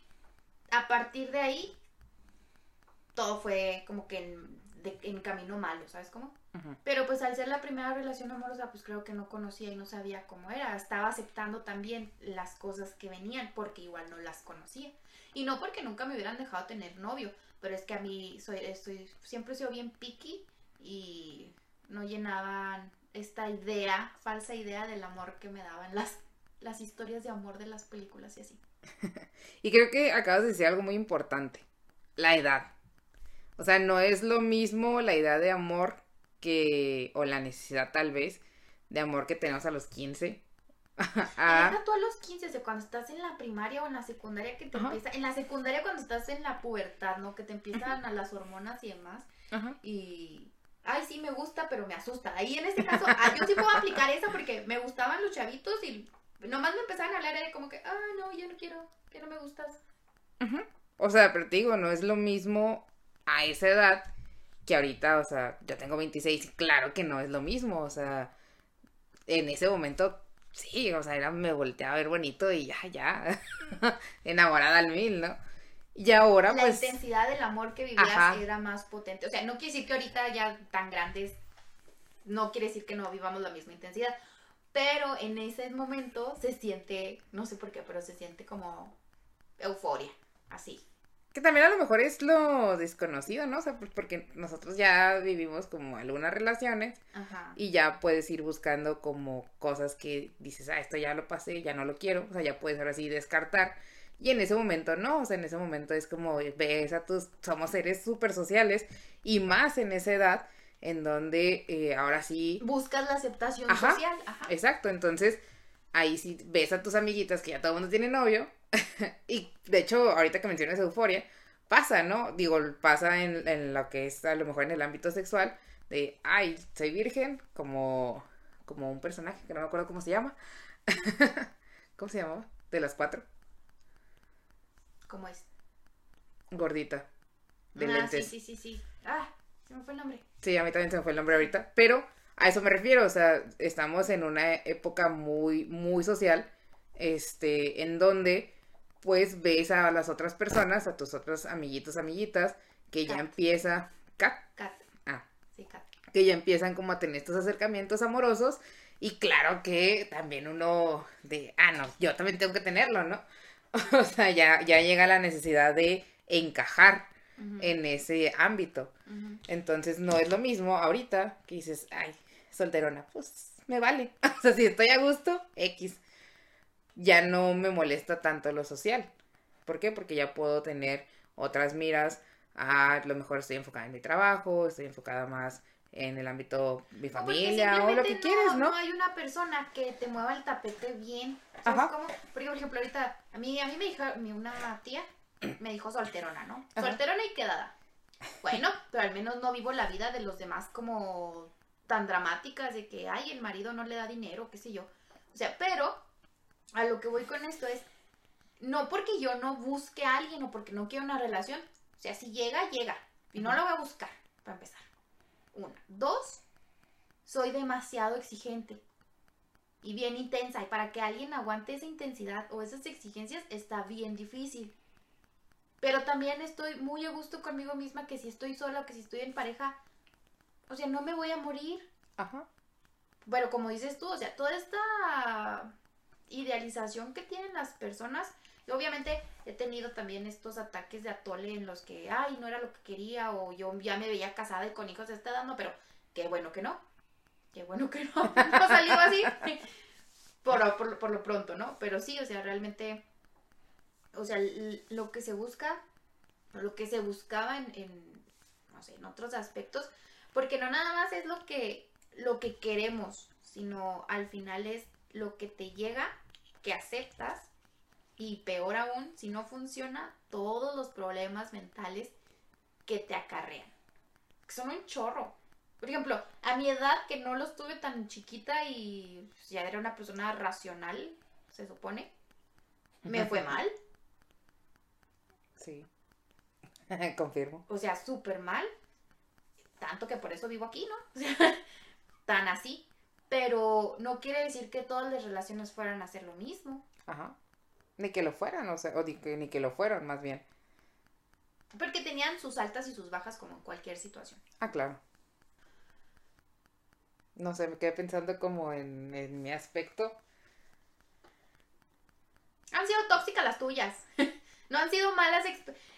a partir de ahí, todo fue como que en, en camino malo, ¿sabes cómo? Pero pues al ser la primera relación amorosa, pues creo que no conocía y no sabía cómo era. Estaba aceptando también las cosas que venían porque igual no las conocía. Y no porque nunca me hubieran dejado tener novio, pero es que a mí soy, estoy, siempre he sido bien picky y no llenaban esta idea, falsa idea del amor que me daban las, las historias de amor de las películas y así. y creo que acabas de decir algo muy importante, la edad. O sea, no es lo mismo la idea de amor que, o la necesidad tal vez, de amor que tenemos a los 15. a... tú a los 15, o cuando estás en la primaria o en la secundaria que te empieza, en la secundaria cuando estás en la pubertad, ¿no? Que te empiezan a las hormonas y demás. Y ay, sí me gusta, pero me asusta. Ahí en este caso, ah, yo sí puedo aplicar esa porque me gustaban los chavitos y nomás me empezaban a hablar de como que, ah, no, yo no quiero, que no me gustas. O sea, pero te digo, no es lo mismo a esa edad que ahorita, o sea, yo tengo 26 y claro que no es lo mismo, o sea, en ese momento, sí, o sea, era, me volteaba a ver bonito y ya, ya, enamorada al mil, ¿no? Y ahora, la pues... La intensidad del amor que vivías era más potente, o sea, no quiere decir que ahorita ya tan grandes, no quiere decir que no vivamos la misma intensidad, pero en ese momento se siente, no sé por qué, pero se siente como euforia, así. Que también a lo mejor es lo desconocido, ¿no? O sea, pues porque nosotros ya vivimos como algunas relaciones y ya puedes ir buscando como cosas que dices, ah, esto ya lo pasé, ya no lo quiero, o sea, ya puedes ahora sí descartar. Y en ese momento no, o sea, en ese momento es como ves a tus, somos seres súper sociales y más en esa edad en donde eh, ahora sí... Buscas la aceptación social. Ajá. Exacto, entonces ahí sí ves a tus amiguitas que ya todo el mundo tiene novio y de hecho, ahorita que mencionas euforia, pasa, ¿no? Digo, pasa en, lo que es a lo mejor en el ámbito sexual, de, ay, soy virgen, como, como un personaje que no me acuerdo cómo se llama. ¿Cómo se llamaba? De las cuatro. ¿Cómo es? Gordita. De ah, sí, sí, sí, sí. Ah, se me fue el nombre. Sí, a mí también se me fue el nombre ahorita. Pero a eso me refiero, o sea, estamos en una época muy, muy social, este, en donde pues ves a las otras personas, a tus otros amiguitos, amiguitas, que ya empieza... Cat. Cat. Ah. Sí, Cat. Que ya empiezan como a tener estos acercamientos amorosos y claro que también uno de, ah, no, yo también tengo que tenerlo, ¿no? o sea, ya, ya llega la necesidad de encajar en ese ámbito. Entonces no es lo mismo ahorita que dices, ay, solterona, pues me vale. o sea, si estoy a gusto, X ya no me molesta tanto lo social. ¿Por qué? Porque ya puedo tener otras miras. A lo mejor estoy enfocada en mi trabajo, estoy enfocada más en el ámbito de mi familia o lo que quieres, ¿no? No hay una persona que te mueva el tapete bien. Ajá. por ejemplo, ahorita, a mí, a mí me dijo, una tía me dijo solterona, ¿no? Solterona y quedada. Bueno, pero al menos no vivo la vida de los demás como tan dramáticas de que, ay, el marido no le da dinero, qué sé yo. O sea, pero a lo que voy con esto es, no porque yo no busque a alguien o porque no quiero una relación, o sea, si llega, llega. Y no lo voy a buscar, para empezar. Una. Dos, soy demasiado exigente y bien intensa. Y para que alguien aguante esa intensidad o esas exigencias está bien difícil. Pero también estoy muy a gusto conmigo misma que si estoy sola o que si estoy en pareja, o sea, no me voy a morir. Ajá. Pero como dices tú, o sea, toda esta idealización que tienen las personas, y obviamente he tenido también estos ataques de atole en los que, ay, no era lo que quería, o yo ya me veía casada y con hijos está dando, pero qué bueno que no. Qué bueno que no, no salió así. por, por, por lo pronto, ¿no? Pero sí, o sea, realmente, o sea, lo que se busca, lo que se buscaba en, en, no sé, en otros aspectos, porque no nada más es lo que, lo que queremos, sino al final es lo que te llega, que aceptas, y peor aún, si no funciona, todos los problemas mentales que te acarrean. Que son un chorro. Por ejemplo, a mi edad, que no los tuve tan chiquita y ya era una persona racional, se supone, me fue mal. Sí. Confirmo. O sea, súper mal. Tanto que por eso vivo aquí, ¿no? O sea, tan así. Pero no quiere decir que todas las relaciones fueran a hacer lo mismo. Ajá. Ni que lo fueran, o sea, o ni que, ni que lo fueron, más bien. Porque tenían sus altas y sus bajas como en cualquier situación. Ah, claro. No sé, me quedé pensando como en, mi aspecto. Han sido tóxicas las tuyas. no han sido malas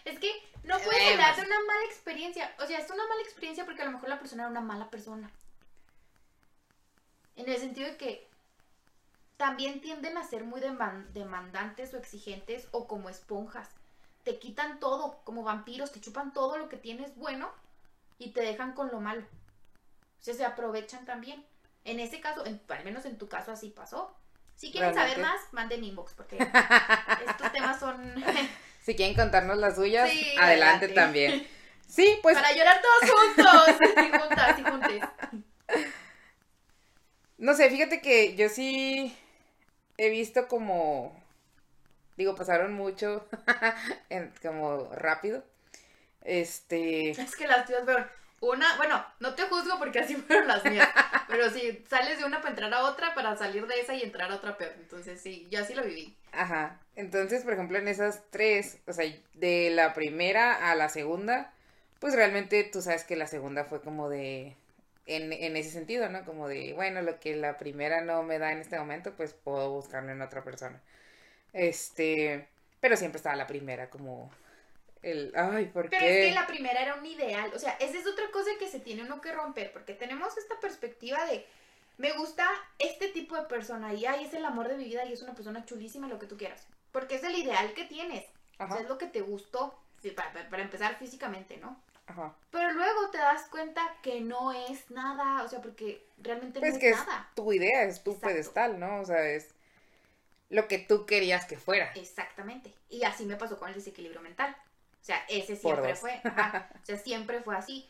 Es que no puedes hablar de una mala experiencia. O sea, es una mala experiencia porque a lo mejor la persona era una mala persona. En el sentido de que también tienden a ser muy demandantes o exigentes o como esponjas. Te quitan todo, como vampiros, te chupan todo lo que tienes bueno y te dejan con lo malo. O sea, se aprovechan también. En ese caso, al menos en tu caso así pasó. Si quieren saber más, manden inbox porque estos temas son... si quieren contarnos las suyas, adelante, también. Sí, pues... Para llorar todos juntos. y juntas y juntes. No sé, fíjate que yo sí he visto como, digo, pasaron mucho, como rápido. Este... Es que las tías fueron una, bueno, no te juzgo porque así fueron las mías, pero sí, sales de una para entrar a otra, para salir de esa y entrar a otra peor. Entonces sí, yo así lo viví. Ajá. Entonces, por ejemplo, en esas tres, o sea, de la primera a la segunda, pues realmente tú sabes que la segunda fue como de en, en ese sentido, ¿no? Como de, bueno, lo que la primera no me da en este momento, pues puedo buscarlo en otra persona. Este, pero siempre estaba la primera como el, ay, ¿por Pero es que la primera era un ideal, o sea, esa es otra cosa que se tiene uno que romper, porque tenemos esta perspectiva de, me gusta este tipo de persona y, ay, es el amor de mi vida y es una persona chulísima, lo que tú quieras, porque es el ideal que tienes, o sea, es lo que te gustó, para, para empezar físicamente, ¿no? Pero luego te das cuenta que no es nada, o sea, porque realmente pues no es, nada. tu idea, es tu pedestal, ¿no? O sea, es lo que tú querías que fuera. Exactamente. Y así me pasó con el desequilibrio mental. O sea, ese siempre fue. o sea, siempre fue así.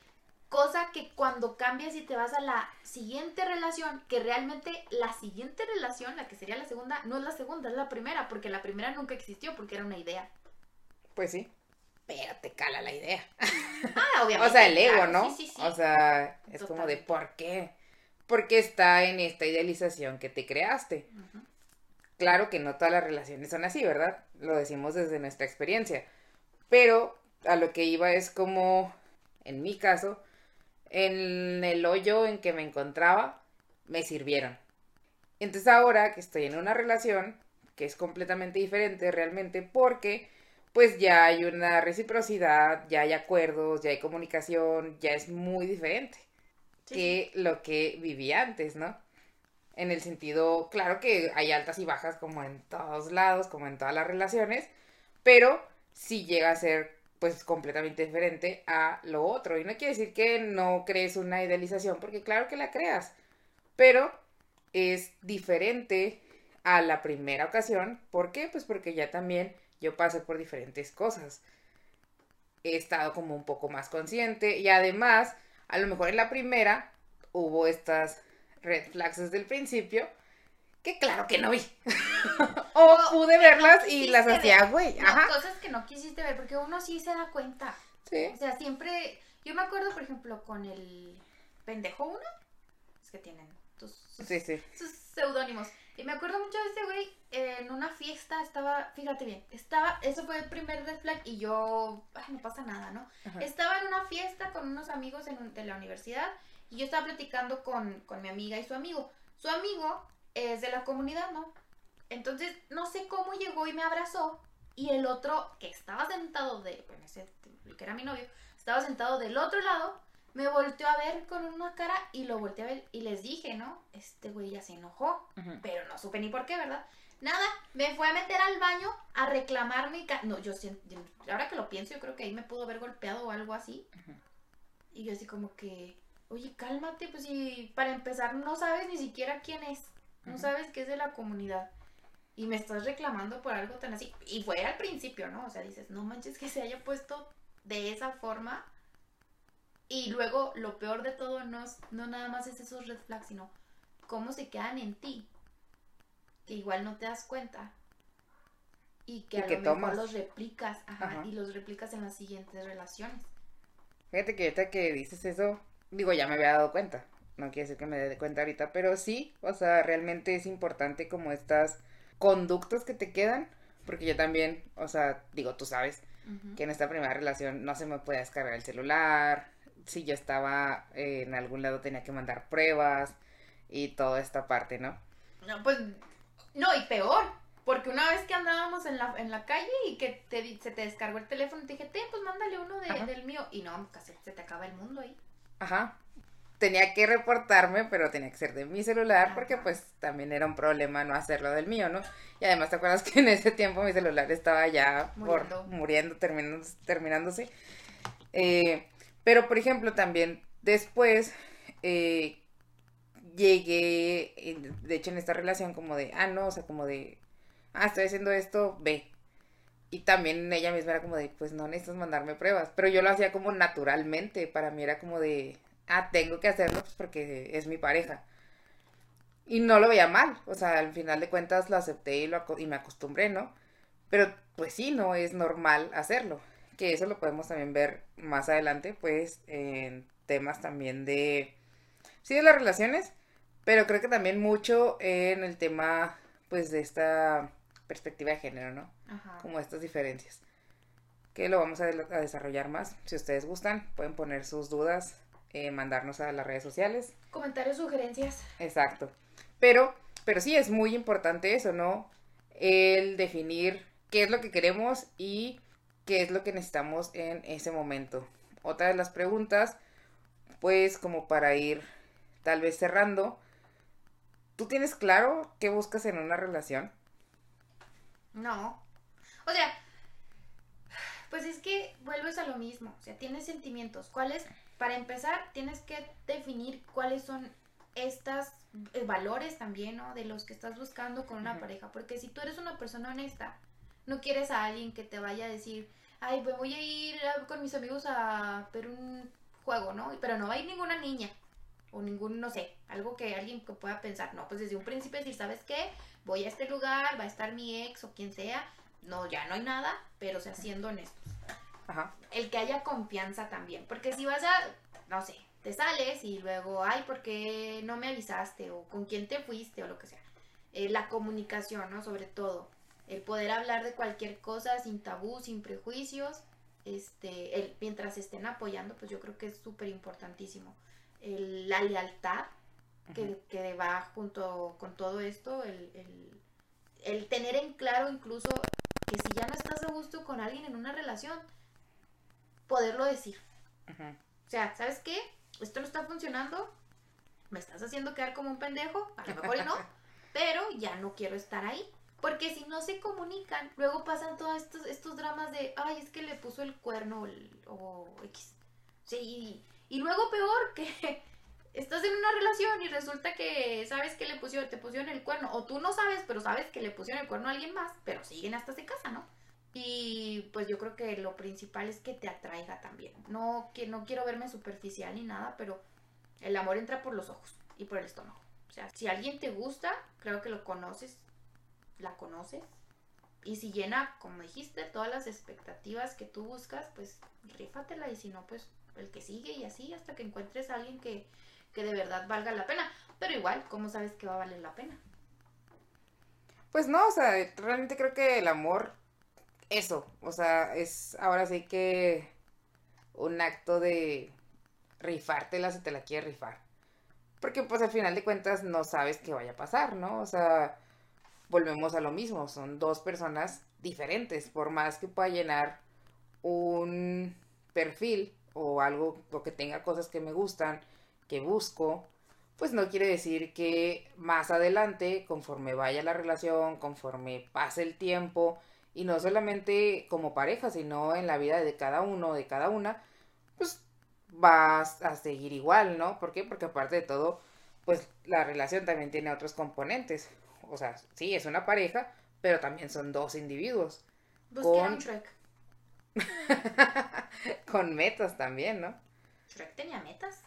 Cosa que cuando cambias y te vas a la siguiente relación, que realmente la siguiente relación, la que sería la segunda, no es la segunda, es la primera, porque la primera nunca existió porque era una idea. Pues sí pero te cala la idea. Ah, obviamente. o sea, el ego, ¿no? Sí, sí, sí. O sea, es como de ¿por qué? Porque está en esta idealización que te creaste. Claro que no todas las relaciones son así, ¿verdad? Lo decimos desde nuestra experiencia. Pero a lo que iba es como, en mi caso, en el hoyo en que me encontraba, me sirvieron. Entonces ahora que estoy en una relación, que es completamente diferente realmente, porque pues ya hay una reciprocidad, ya hay acuerdos, ya hay comunicación, ya es muy diferente que lo que viví antes, ¿no? En el sentido, claro que hay altas y bajas como en todos lados, como en todas las relaciones, pero sí llega a ser pues completamente diferente a lo otro. Y no quiere decir que no crees una idealización, porque claro que la creas, pero es diferente a la primera ocasión. ¿Por qué? Pues porque ya también yo pasé por diferentes cosas. He estado como un poco más consciente y además, a lo mejor en la primera hubo estas red flags desde el principio que claro que no vi. o pude verlas y las hacía, güey. Cosas que no quisiste ver porque uno sí se da cuenta. Sí. O sea, siempre, yo me acuerdo, por ejemplo, con el pendejo uno, es que tienen sus, sus, sus seudónimos. Y me acuerdo mucho de ese güey en una fiesta, estaba, fíjate bien, estaba, eso fue el primer red flag y yo, ay, no pasa nada, ¿no? Estaba en una fiesta con unos amigos en, de la universidad y yo estaba platicando con, con mi amiga y su amigo. Su amigo es de la comunidad, ¿no? Entonces, no sé cómo llegó y me abrazó. Y el otro, que estaba sentado de, bueno, ese, que era mi novio, estaba sentado del otro lado, me volteó a ver con una cara y lo volteé a ver y les dije, ¿no? Este güey ya se enojó, pero no supe ni por qué, ¿verdad? Nada, me fue a meter al baño a reclamar mi No, yo siento, ahora que lo pienso, yo creo que ahí me pudo haber golpeado o algo así. Y yo así como que, oye, cálmate, pues si para empezar no sabes ni siquiera quién es, no sabes qué es de la comunidad. Y me estás reclamando por algo tan así. Y fue al principio, ¿no? O sea, dices, no manches que se haya puesto de esa forma. Y luego lo peor de todo no, no nada más es esos red flags, sino cómo se quedan en ti. Que igual no te das cuenta. Y que a lo mejor los replicas, ajá, y los replicas en las siguientes relaciones. Fíjate que ahorita que dices eso, digo, ya me había dado cuenta. No quiere decir que me dé cuenta ahorita, pero sí, o sea, realmente es importante como estas conductas que te quedan, porque yo también, o sea, digo, tú sabes que en esta primera relación no se me podía descargar el celular, si yo estaba en algún lado tenía que mandar pruebas y toda esta parte, ¿no? No, pues no, y peor, porque una vez que andábamos en la, en la calle y que te, se te descargó el teléfono, te dije, te, pues mándale uno del mío. Y no, casi se te acaba el mundo ahí. Ajá. Tenía que reportarme, pero tenía que ser de mi celular, porque pues también era un problema no hacerlo del mío, ¿no? Y además, ¿te acuerdas que en ese tiempo mi celular estaba ya muriendo, por, muriendo terminándose? terminándose? Eh, pero, por ejemplo, también después, eh, llegué, de hecho en esta relación como de, ah, no, o sea, como de, ah, estoy haciendo esto, ve. Y también ella misma era como de, pues no necesitas mandarme pruebas, pero yo lo hacía como naturalmente, para mí era como de, ah, tengo que hacerlo pues porque es mi pareja. Y no lo veía mal, o sea, al final de cuentas lo acepté y, lo, y me acostumbré, ¿no? Pero pues sí, no es normal hacerlo, que eso lo podemos también ver más adelante, pues en temas también de, sí, de las relaciones, pero creo que también mucho en el tema, pues, de esta perspectiva de género, ¿no? Ajá. Como estas diferencias. Que lo vamos a, desarrollar más. Si ustedes gustan, pueden poner sus dudas, eh, mandarnos a las redes sociales. Comentarios, sugerencias. Exacto. Pero, pero sí es muy importante eso, ¿no? El definir qué es lo que queremos y qué es lo que necesitamos en ese momento. Otra de las preguntas, pues como para ir tal vez cerrando, ¿Tú tienes claro qué buscas en una relación? No. O sea, pues es que vuelves a lo mismo. O sea, tienes sentimientos. ¿Cuáles? Para empezar, tienes que definir cuáles son estos eh, valores también, ¿no? De los que estás buscando con una pareja. Porque si tú eres una persona honesta, no quieres a alguien que te vaya a decir, ay, pues voy a ir con mis amigos a ver un juego, ¿no? Pero no va a ir ninguna niña o ningún, no sé, algo que alguien que pueda pensar, no, pues desde un principio decir, ¿sabes qué? Voy a este lugar, va a estar mi ex o quien sea, no, ya no hay nada, pero o sea, siendo honestos. Ajá. El que haya confianza también, porque si vas a, no sé, te sales y luego, ay, ¿por qué no me avisaste? O con quién te fuiste o lo que sea. Eh, la comunicación, ¿no? Sobre todo. El poder hablar de cualquier cosa sin tabú, sin prejuicios. Este, el, mientras estén apoyando, pues yo creo que es súper importantísimo la lealtad que, va junto con todo esto, el, tener en claro incluso que si ya no estás a gusto con alguien en una relación, poderlo decir. O sea, ¿sabes qué? Esto no está funcionando, me estás haciendo quedar como un pendejo, a lo mejor y no, pero ya no quiero estar ahí. Porque si no se comunican, luego pasan todos estos, estos dramas de, ay, es que le puso el cuerno o, X. Sí, y luego peor, que estás en una relación y resulta que sabes que le pusieron, te pusieron el cuerno, o tú no sabes, pero sabes que le pusieron el cuerno a alguien más, pero siguen hasta se casa, ¿no? Y pues yo creo que lo principal es que te atraiga también. No, que no quiero verme superficial ni nada, pero el amor entra por los ojos y por el estómago. O sea, si alguien te gusta, creo que lo conoces, la conoces. Y si llena, como dijiste, todas las expectativas que tú buscas, pues rífatela y si no, pues el que sigue y así hasta que encuentres a alguien que, de verdad valga la pena. Pero igual, ¿cómo sabes que va a valer la pena? Pues no, o sea, realmente creo que el amor, eso, o sea, es ahora sí que un acto de rifártela si te la quieres rifar. Porque pues al final de cuentas no sabes qué vaya a pasar, ¿no? O sea, volvemos a lo mismo, son dos personas diferentes, por más que pueda llenar un perfil o algo o que tenga cosas que me gustan, que busco, pues no quiere decir que más adelante, conforme vaya la relación, conforme pase el tiempo, y no solamente como pareja, sino en la vida de cada uno, de cada una, pues vas a seguir igual, ¿no? ¿Por qué? Porque aparte de todo, pues la relación también tiene otros componentes. O sea, sí, es una pareja, pero también son dos individuos. con... Shrek. con metas también, ¿no? ¿Shrek tenía metas?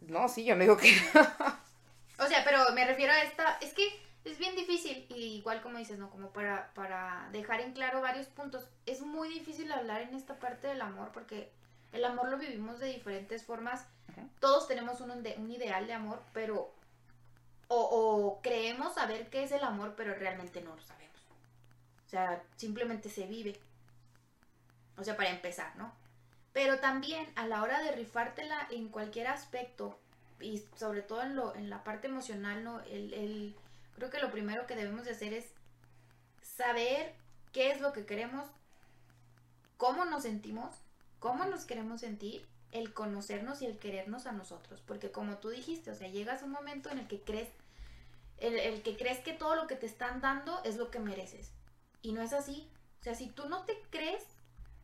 No, sí, yo no digo que O sea, pero me refiero a esta, es que es bien difícil, y igual como dices, ¿no? Como para, para dejar en claro varios puntos, es muy difícil hablar en esta parte del amor porque el amor lo vivimos de diferentes formas. Todos tenemos un, un ideal de amor, pero... O, creemos saber qué es el amor, pero realmente no lo sabemos. O sea, simplemente se vive. O sea, para empezar, ¿no? Pero también a la hora de rifártela en cualquier aspecto, y sobre todo en, lo, en la parte emocional, ¿no? El, el, creo que lo primero que debemos de hacer es saber qué es lo que queremos, cómo nos sentimos, cómo nos queremos sentir, el conocernos y el querernos a nosotros. Porque como tú dijiste, o sea, llegas a un momento en el que crees, el, el que crees que todo lo que te están dando es lo que mereces. Y no es así. O sea, si tú no te crees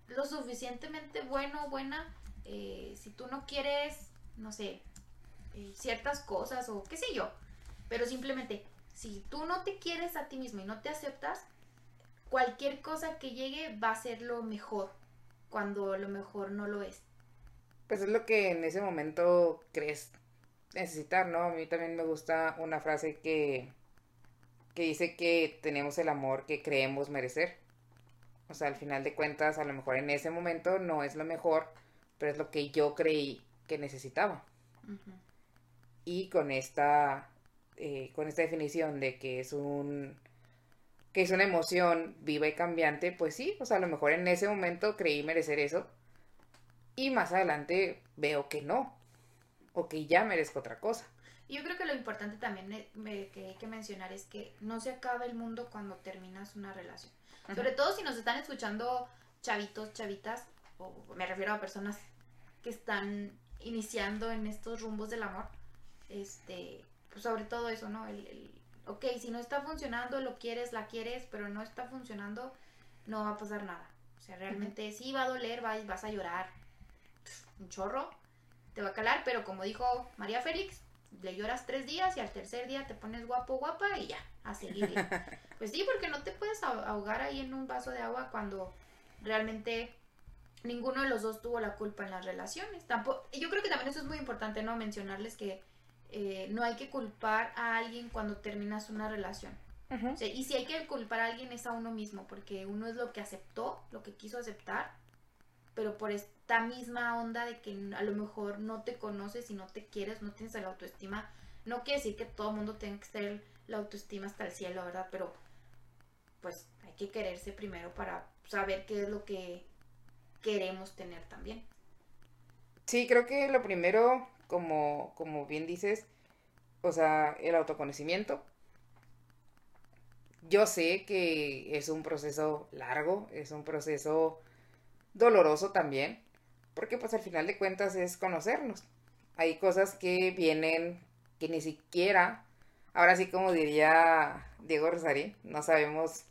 lo suficientemente bueno o buena, eh, si tú no quieres, no sé, eh, ciertas cosas o qué sé yo, pero simplemente, si tú no te quieres a ti mismo y no te aceptas, cualquier cosa que llegue va a ser lo mejor, cuando lo mejor no lo es. Pues es lo que en ese momento crees necesitar, ¿no? A mí también me gusta una frase que, que dice que tenemos el amor que creemos merecer. O sea, al final de cuentas, a lo mejor en ese momento no es lo mejor, pero es lo que yo creí que necesitaba. Y con esta, eh, con esta definición de que es un que es una emoción viva y cambiante, pues sí, o sea, a lo mejor en ese momento creí merecer eso y más adelante veo que no, o que ya merezco otra cosa. Yo creo que lo importante también eh, que hay que mencionar es que no se acaba el mundo cuando terminas una relación. Sobre todo si nos están escuchando chavitos, chavitas, o me refiero a personas que están iniciando en estos rumbos del amor. Este, pues sobre todo eso, ¿no? El, ok, si no está funcionando, lo quieres, la quieres, pero no está funcionando, no va a pasar nada. O sea, realmente sí va a doler, va, vas a llorar un chorro, te va a calar, pero como dijo María Félix, le lloras tres días y al tercer día te pones guapo, guapa y ya, a seguir. pues sí, porque no te puedes ahogar ahí en un vaso de agua cuando realmente ninguno de los dos tuvo la culpa en las relaciones. Tampoco, yo creo que también eso es muy importante, ¿no? Mencionarles que eh, no hay que culpar a alguien cuando terminas una relación. y si hay que culpar a alguien es a uno mismo, porque uno es lo que aceptó, lo que quiso aceptar, pero por esta misma onda de que a lo mejor no te conoces y no te quieres, no tienes la autoestima, no quiere decir que todo el mundo tenga que tener la autoestima hasta el cielo, ¿verdad? Pero pues hay que quererse primero para saber qué es lo que queremos tener también. Sí, creo que lo primero, como, como bien dices, o sea, el autoconocimiento. Yo sé que es un proceso largo, es un proceso doloroso también, porque pues al final de cuentas es conocernos. Hay cosas que vienen que ni siquiera, ahora sí como diría Diego Rosarín, no sabemos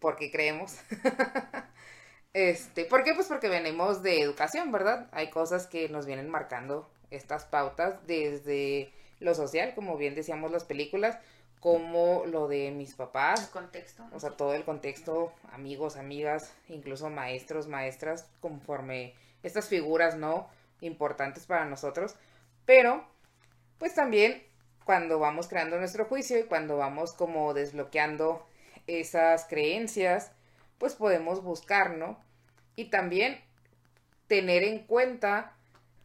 por qué creemos. este, ¿por qué? Pues porque venimos de educación, ¿verdad? Hay cosas que nos vienen marcando estas pautas desde lo social, como bien decíamos las películas, como lo de mis papás. El contexto. O sea, todo el contexto, amigos, amigas, incluso maestros, maestras, conforme estas figuras, ¿no? Importantes para nosotros. Pero, pues también cuando vamos creando nuestro juicio y cuando vamos como desbloqueando esas creencias, pues podemos buscar, ¿no? Y también tener en cuenta,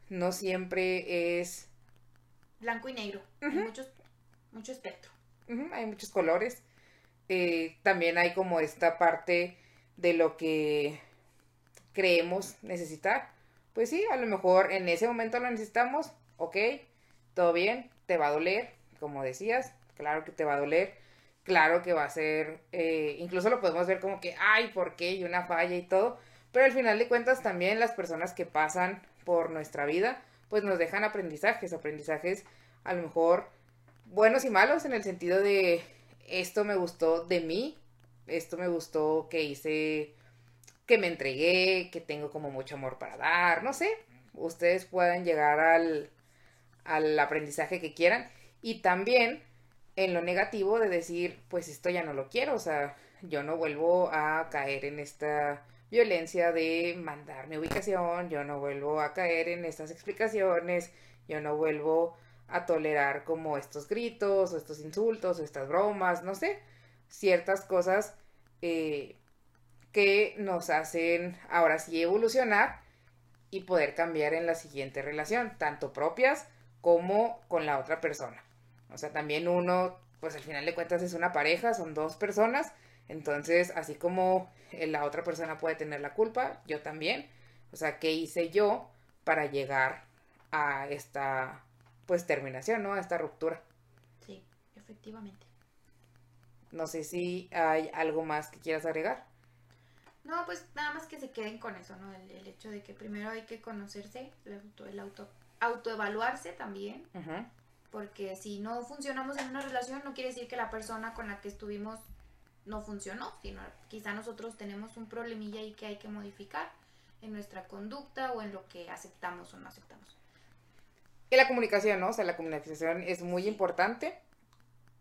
no siempre es... Blanco y negro, muchos, mucho espectro hay muchos colores. eh, también hay como esta parte de lo que creemos necesitar. Pues sí, a lo mejor en ese momento lo necesitamos, ok, todo bien, te va a doler, como decías, claro que te va a doler, claro que va a ser, eh, incluso lo podemos ver como que, ay, ¿por qué? Y una falla y todo, pero al final de cuentas también las personas que pasan por nuestra vida, pues nos dejan aprendizajes, aprendizajes a lo mejor buenos y malos en el sentido de esto me gustó de mí, esto me gustó que hice, que me entregué, que tengo como mucho amor para dar, no sé, ustedes puedan llegar al, al aprendizaje que quieran. Y también en lo negativo de decir, pues esto ya no lo quiero, o sea, yo no vuelvo a caer en esta violencia de mandar mi ubicación, yo no vuelvo a caer en estas explicaciones, yo no vuelvo a tolerar como estos gritos o estos insultos o estas bromas, no sé, ciertas cosas eh, que nos hacen ahora sí evolucionar y poder cambiar en la siguiente relación, tanto propias como con la otra persona. O sea, también uno, pues al final de cuentas es una pareja, son dos personas, entonces así como la otra persona puede tener la culpa, yo también. O sea, ¿qué hice yo para llegar a esta pues terminación, ¿no? A esta ruptura. Sí, efectivamente. No sé si hay algo más que quieras agregar. No, pues nada más que se queden con eso, ¿no? El, hecho de que primero hay que conocerse, el auto, el auto autoevaluarse también. Porque si no funcionamos en una relación, no quiere decir que la persona con la que estuvimos no funcionó, sino quizá nosotros tenemos un problemilla ahí que hay que modificar en nuestra conducta o en lo que aceptamos o no aceptamos. Y la comunicación, ¿no? O sea, la comunicación es muy importante.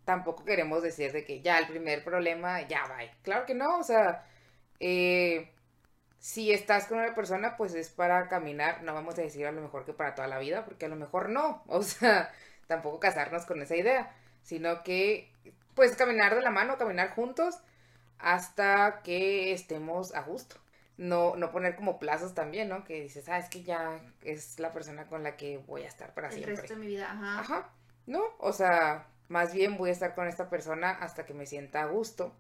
Tampoco queremos decir de que ya el primer problema, ya va. Claro que no, o sea, eh, si estás con una persona, pues es para caminar, no vamos a decir a lo mejor que para toda la vida, porque a lo mejor no, o sea, tampoco casarnos con esa idea, sino que, pues caminar de la mano, caminar juntos hasta que estemos a gusto no, no poner como plazos también, ¿no? Que dices, ah, es que ya es la persona con la que voy a estar para siempre. El resto de mi vida, ajá. Ajá. No, o sea, más bien voy a estar con esta persona hasta que me sienta a gusto.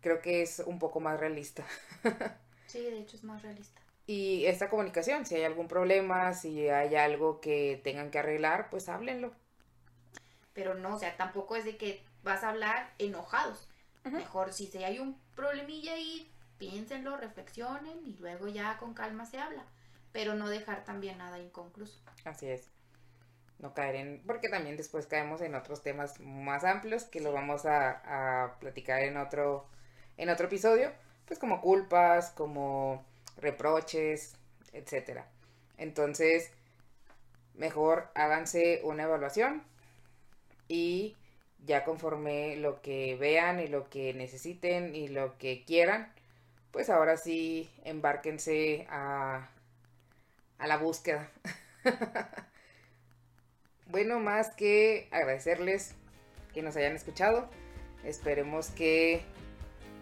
Creo que es un poco más realista. sí, de hecho es más realista. Y esta comunicación, si hay algún problema, si hay algo que tengan que arreglar, pues háblenlo. Pero no, o sea, tampoco es de que vas a hablar enojados. Mejor si hay un problemilla ahí, piénsenlo, reflexionen y luego ya con calma se habla, pero no dejar también nada inconcluso. Así es. No caer en, porque también después caemos en otros temas más amplios que lo vamos a, a platicar en otro, en otro episodio, pues como culpas, como reproches, etcétera. Entonces, mejor háganse una evaluación y ya conforme lo que vean y lo que necesiten y lo que quieran, pues ahora sí embárquense a, a la búsqueda. bueno, más que agradecerles que nos hayan escuchado. Esperemos que,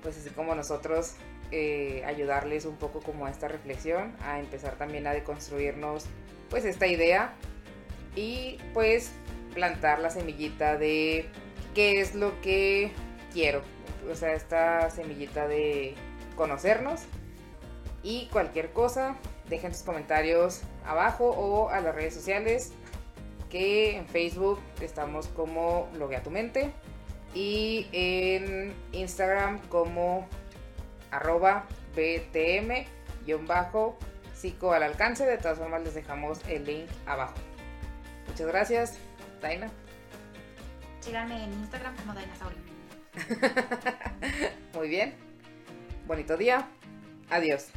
pues así como nosotros, eh, ayudarles un poco como a esta reflexión, a empezar también a deconstruirnos pues esta idea y pues plantar la semillita de qué es lo que quiero. O sea, esta semillita de conocernos. Y cualquier cosa, dejen sus comentarios abajo o a las redes sociales. Que en Facebook estamos como Loguea tu mente. Y en Instagram como arroba btm-bajo psico al alcance. De todas formas les dejamos el link abajo. Muchas gracias, Daina. Síganme en Instagram como Dainasaurio. Muy bien bonito día. Adiós.